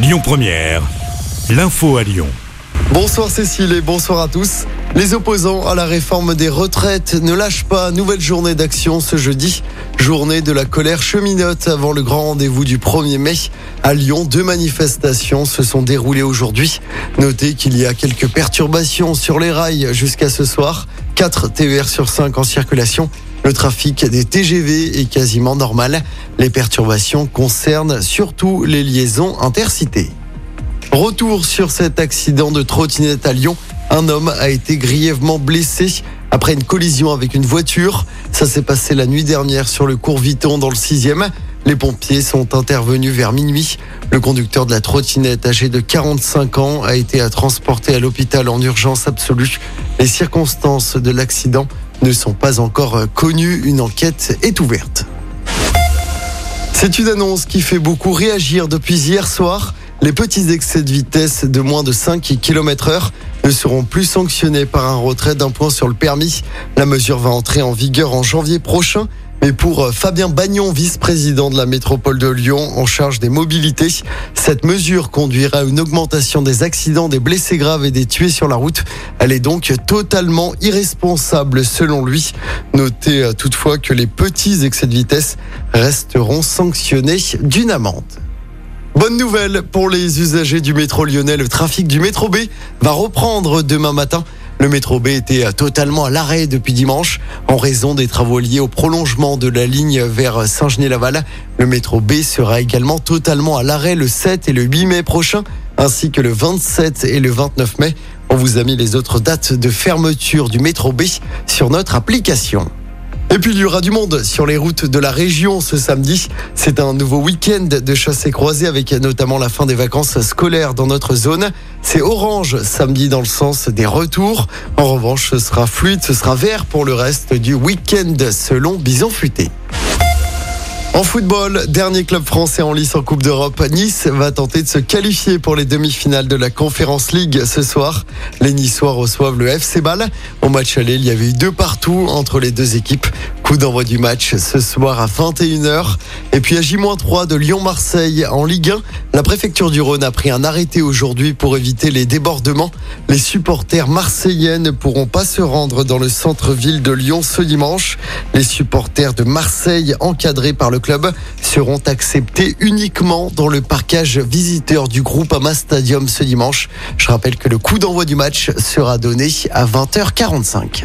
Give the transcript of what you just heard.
Lyon Première, l'info à Lyon. Bonsoir Cécile et bonsoir à tous. Les opposants à la réforme des retraites ne lâchent pas. Nouvelle journée d'action ce jeudi. Journée de la colère cheminote avant le grand rendez-vous du 1er mai. À Lyon, deux manifestations se sont déroulées aujourd'hui. Notez qu'il y a quelques perturbations sur les rails jusqu'à ce soir. 4 TER sur 5 en circulation. Le trafic des TGV est quasiment normal. Les perturbations concernent surtout les liaisons intercités. Retour sur cet accident de trottinette à Lyon. Un homme a été grièvement blessé après une collision avec une voiture. Ça s'est passé la nuit dernière sur le cours Viton dans le 6e. Les pompiers sont intervenus vers minuit. Le conducteur de la trottinette, âgé de 45 ans, a été transporté à l'hôpital en urgence absolue. Les circonstances de l'accident ne sont pas encore connues. Une enquête est ouverte. C'est une annonce qui fait beaucoup réagir depuis hier soir. Les petits excès de vitesse de moins de 5 km heure ne seront plus sanctionnés par un retrait d'un point sur le permis. La mesure va entrer en vigueur en janvier prochain. Mais pour euh, Fabien Bagnon, vice-président de la métropole de Lyon en charge des mobilités, cette mesure conduira à une augmentation des accidents, des blessés graves et des tués sur la route. Elle est donc totalement irresponsable selon lui. Notez euh, toutefois que les petits excès de vitesse resteront sanctionnés d'une amende. Bonne nouvelle pour les usagers du métro lyonnais, le trafic du métro B va reprendre demain matin. Le métro B était totalement à l'arrêt depuis dimanche en raison des travaux liés au prolongement de la ligne vers Saint-Genis-Laval. Le métro B sera également totalement à l'arrêt le 7 et le 8 mai prochain, ainsi que le 27 et le 29 mai. On vous a mis les autres dates de fermeture du métro B sur notre application. Et puis il y aura du monde sur les routes de la région ce samedi. C'est un nouveau week-end de chassés croisés avec notamment la fin des vacances scolaires dans notre zone. C'est orange samedi dans le sens des retours. En revanche, ce sera fluide, ce sera vert pour le reste du week-end selon Bison Futé. En football, dernier club français en lice en Coupe d'Europe, Nice va tenter de se qualifier pour les demi-finales de la Conference League ce soir. Les Niçois reçoivent le FC Ball. Au match aller, il y avait eu deux partout entre les deux équipes. Coup d'envoi du match ce soir à 21h. Et puis à J-3 de Lyon-Marseille en Ligue 1, la préfecture du Rhône a pris un arrêté aujourd'hui pour éviter les débordements. Les supporters marseillais ne pourront pas se rendre dans le centre-ville de Lyon ce dimanche. Les supporters de Marseille encadrés par le club seront acceptés uniquement dans le parcage visiteur du groupe Ama Stadium ce dimanche. Je rappelle que le coup d'envoi du match sera donné à 20h45.